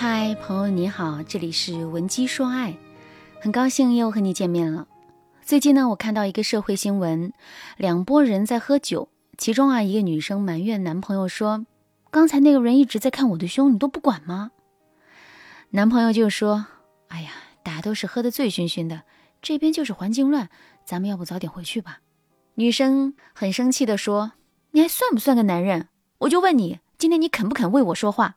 嗨，朋友你好，这里是文姬说爱，很高兴又和你见面了。最近呢，我看到一个社会新闻，两拨人在喝酒，其中啊，一个女生埋怨男朋友说：“刚才那个人一直在看我的胸，你都不管吗？”男朋友就说：“哎呀，大家都是喝得醉醺醺的，这边就是环境乱，咱们要不早点回去吧。”女生很生气地说：“你还算不算个男人？我就问你，今天你肯不肯为我说话？”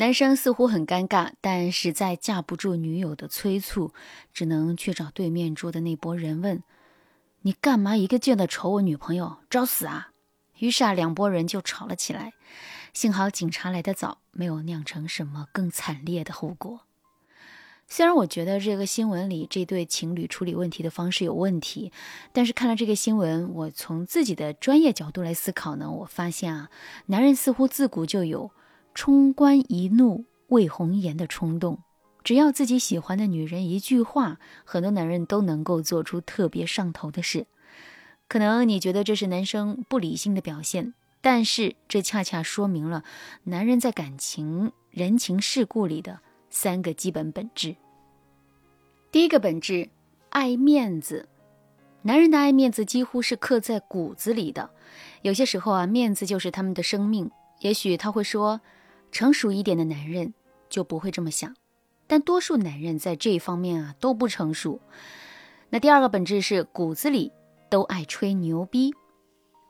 男生似乎很尴尬，但实在架不住女友的催促，只能去找对面桌的那拨人问：“你干嘛一个劲的瞅我女朋友？找死啊！”于是啊，两拨人就吵了起来。幸好警察来得早，没有酿成什么更惨烈的后果。虽然我觉得这个新闻里这对情侣处理问题的方式有问题，但是看了这个新闻，我从自己的专业角度来思考呢，我发现啊，男人似乎自古就有。冲冠一怒为红颜的冲动，只要自己喜欢的女人一句话，很多男人都能够做出特别上头的事。可能你觉得这是男生不理性的表现，但是这恰恰说明了男人在感情、人情世故里的三个基本本质。第一个本质，爱面子。男人的爱面子几乎是刻在骨子里的，有些时候啊，面子就是他们的生命。也许他会说。成熟一点的男人就不会这么想，但多数男人在这一方面啊都不成熟。那第二个本质是骨子里都爱吹牛逼。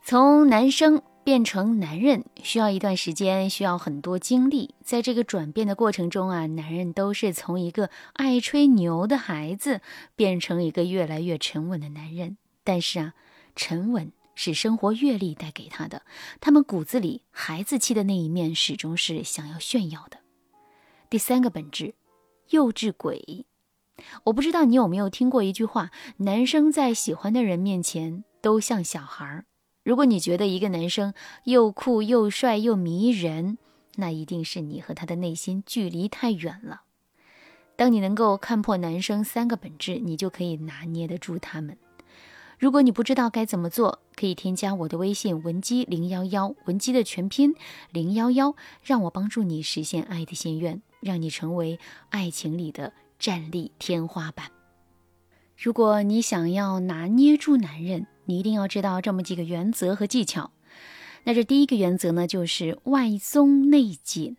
从男生变成男人需要一段时间，需要很多精力。在这个转变的过程中啊，男人都是从一个爱吹牛的孩子变成一个越来越沉稳的男人。但是啊，沉稳。是生活阅历带给他的，他们骨子里孩子气的那一面始终是想要炫耀的。第三个本质，幼稚鬼。我不知道你有没有听过一句话：男生在喜欢的人面前都像小孩儿。如果你觉得一个男生又酷又帅又迷人，那一定是你和他的内心距离太远了。当你能够看破男生三个本质，你就可以拿捏得住他们。如果你不知道该怎么做，可以添加我的微信文姬零幺幺，文姬的全拼零幺幺，让我帮助你实现爱的心愿，让你成为爱情里的战力天花板。如果你想要拿捏住男人，你一定要知道这么几个原则和技巧。那这第一个原则呢，就是外松内紧。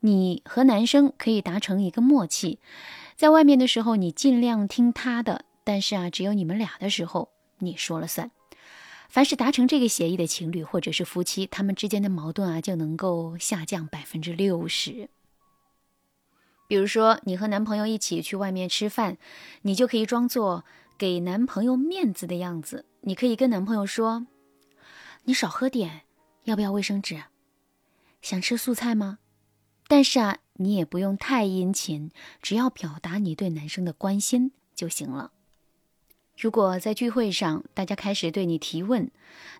你和男生可以达成一个默契，在外面的时候，你尽量听他的。但是啊，只有你们俩的时候，你说了算。凡是达成这个协议的情侣或者是夫妻，他们之间的矛盾啊就能够下降百分之六十。比如说，你和男朋友一起去外面吃饭，你就可以装作给男朋友面子的样子。你可以跟男朋友说：“你少喝点，要不要卫生纸？想吃素菜吗？”但是啊，你也不用太殷勤，只要表达你对男生的关心就行了。如果在聚会上，大家开始对你提问，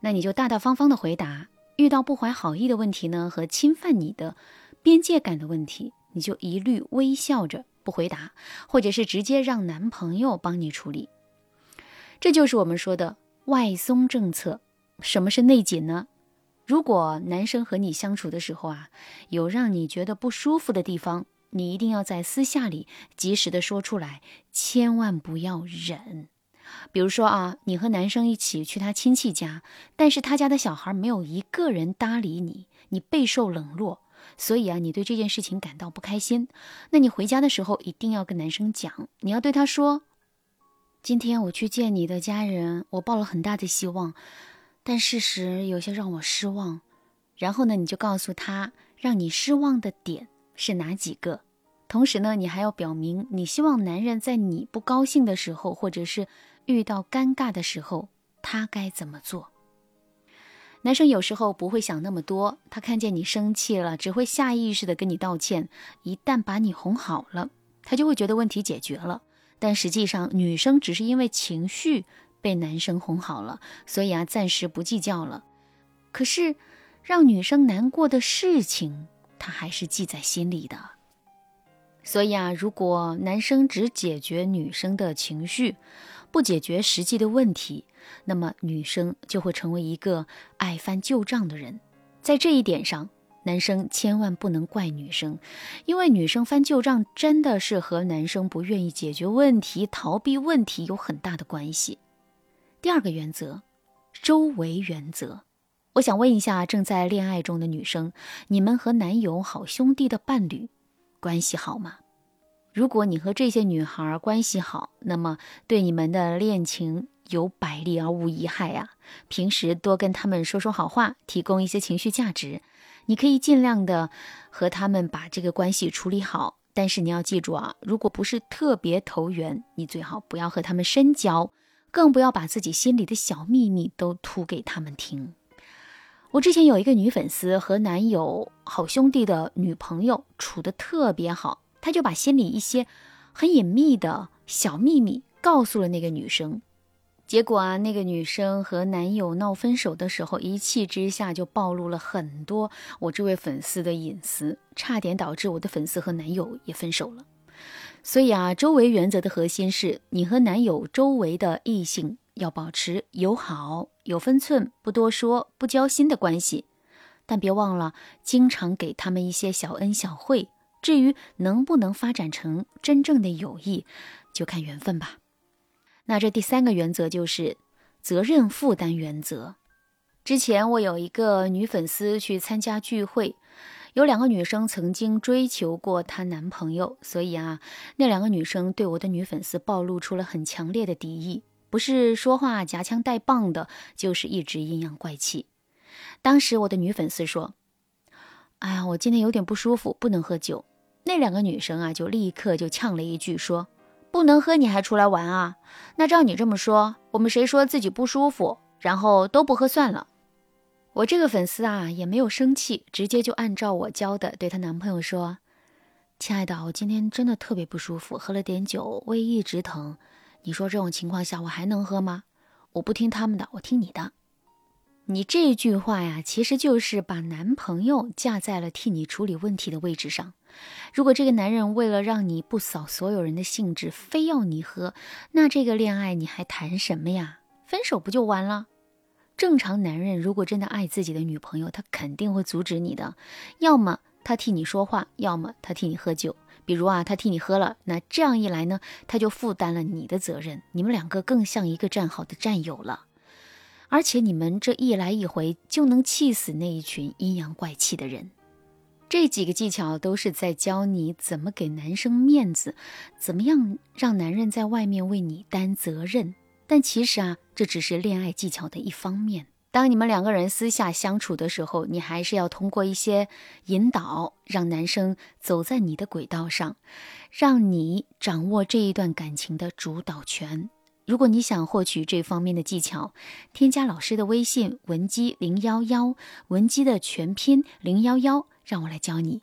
那你就大大方方的回答。遇到不怀好意的问题呢，和侵犯你的边界感的问题，你就一律微笑着不回答，或者是直接让男朋友帮你处理。这就是我们说的外松政策。什么是内紧呢？如果男生和你相处的时候啊，有让你觉得不舒服的地方，你一定要在私下里及时的说出来，千万不要忍。比如说啊，你和男生一起去他亲戚家，但是他家的小孩没有一个人搭理你，你备受冷落，所以啊，你对这件事情感到不开心。那你回家的时候一定要跟男生讲，你要对他说：“今天我去见你的家人，我抱了很大的希望，但事实有些让我失望。”然后呢，你就告诉他，让你失望的点是哪几个。同时呢，你还要表明你希望男人在你不高兴的时候，或者是遇到尴尬的时候，他该怎么做？男生有时候不会想那么多，他看见你生气了，只会下意识的跟你道歉。一旦把你哄好了，他就会觉得问题解决了。但实际上，女生只是因为情绪被男生哄好了，所以啊，暂时不计较了。可是，让女生难过的事情，他还是记在心里的。所以啊，如果男生只解决女生的情绪，不解决实际的问题，那么女生就会成为一个爱翻旧账的人。在这一点上，男生千万不能怪女生，因为女生翻旧账真的是和男生不愿意解决问题、逃避问题有很大的关系。第二个原则，周围原则。我想问一下正在恋爱中的女生，你们和男友、好兄弟的伴侣关系好吗？如果你和这些女孩关系好，那么对你们的恋情有百利而无一害啊！平时多跟他们说说好话，提供一些情绪价值。你可以尽量的和他们把这个关系处理好，但是你要记住啊，如果不是特别投缘，你最好不要和他们深交，更不要把自己心里的小秘密都吐给他们听。我之前有一个女粉丝和男友好兄弟的女朋友处得特别好。他就把心里一些很隐秘的小秘密告诉了那个女生，结果啊，那个女生和男友闹分手的时候，一气之下就暴露了很多我这位粉丝的隐私，差点导致我的粉丝和男友也分手了。所以啊，周围原则的核心是你和男友周围的异性要保持友好、有分寸、不多说、不交心的关系，但别忘了经常给他们一些小恩小惠。至于能不能发展成真正的友谊，就看缘分吧。那这第三个原则就是责任负担原则。之前我有一个女粉丝去参加聚会，有两个女生曾经追求过她男朋友，所以啊，那两个女生对我的女粉丝暴露出了很强烈的敌意，不是说话夹枪带棒的，就是一直阴阳怪气。当时我的女粉丝说：“哎呀，我今天有点不舒服，不能喝酒。”那两个女生啊，就立刻就呛了一句，说：“不能喝你还出来玩啊？那照你这么说，我们谁说自己不舒服，然后都不喝算了？”我这个粉丝啊，也没有生气，直接就按照我教的，对她男朋友说：“亲爱的，我今天真的特别不舒服，喝了点酒，胃一直疼。你说这种情况下我还能喝吗？我不听他们的，我听你的。”你这句话呀，其实就是把男朋友架在了替你处理问题的位置上。如果这个男人为了让你不扫所有人的兴致，非要你喝，那这个恋爱你还谈什么呀？分手不就完了？正常男人如果真的爱自己的女朋友，他肯定会阻止你的。要么他替你说话，要么他替你喝酒。比如啊，他替你喝了，那这样一来呢，他就负担了你的责任，你们两个更像一个战好的战友了。而且你们这一来一回就能气死那一群阴阳怪气的人。这几个技巧都是在教你怎么给男生面子，怎么样让男人在外面为你担责任。但其实啊，这只是恋爱技巧的一方面。当你们两个人私下相处的时候，你还是要通过一些引导，让男生走在你的轨道上，让你掌握这一段感情的主导权。如果你想获取这方面的技巧，添加老师的微信文姬零幺幺，文姬的全拼零幺幺，让我来教你。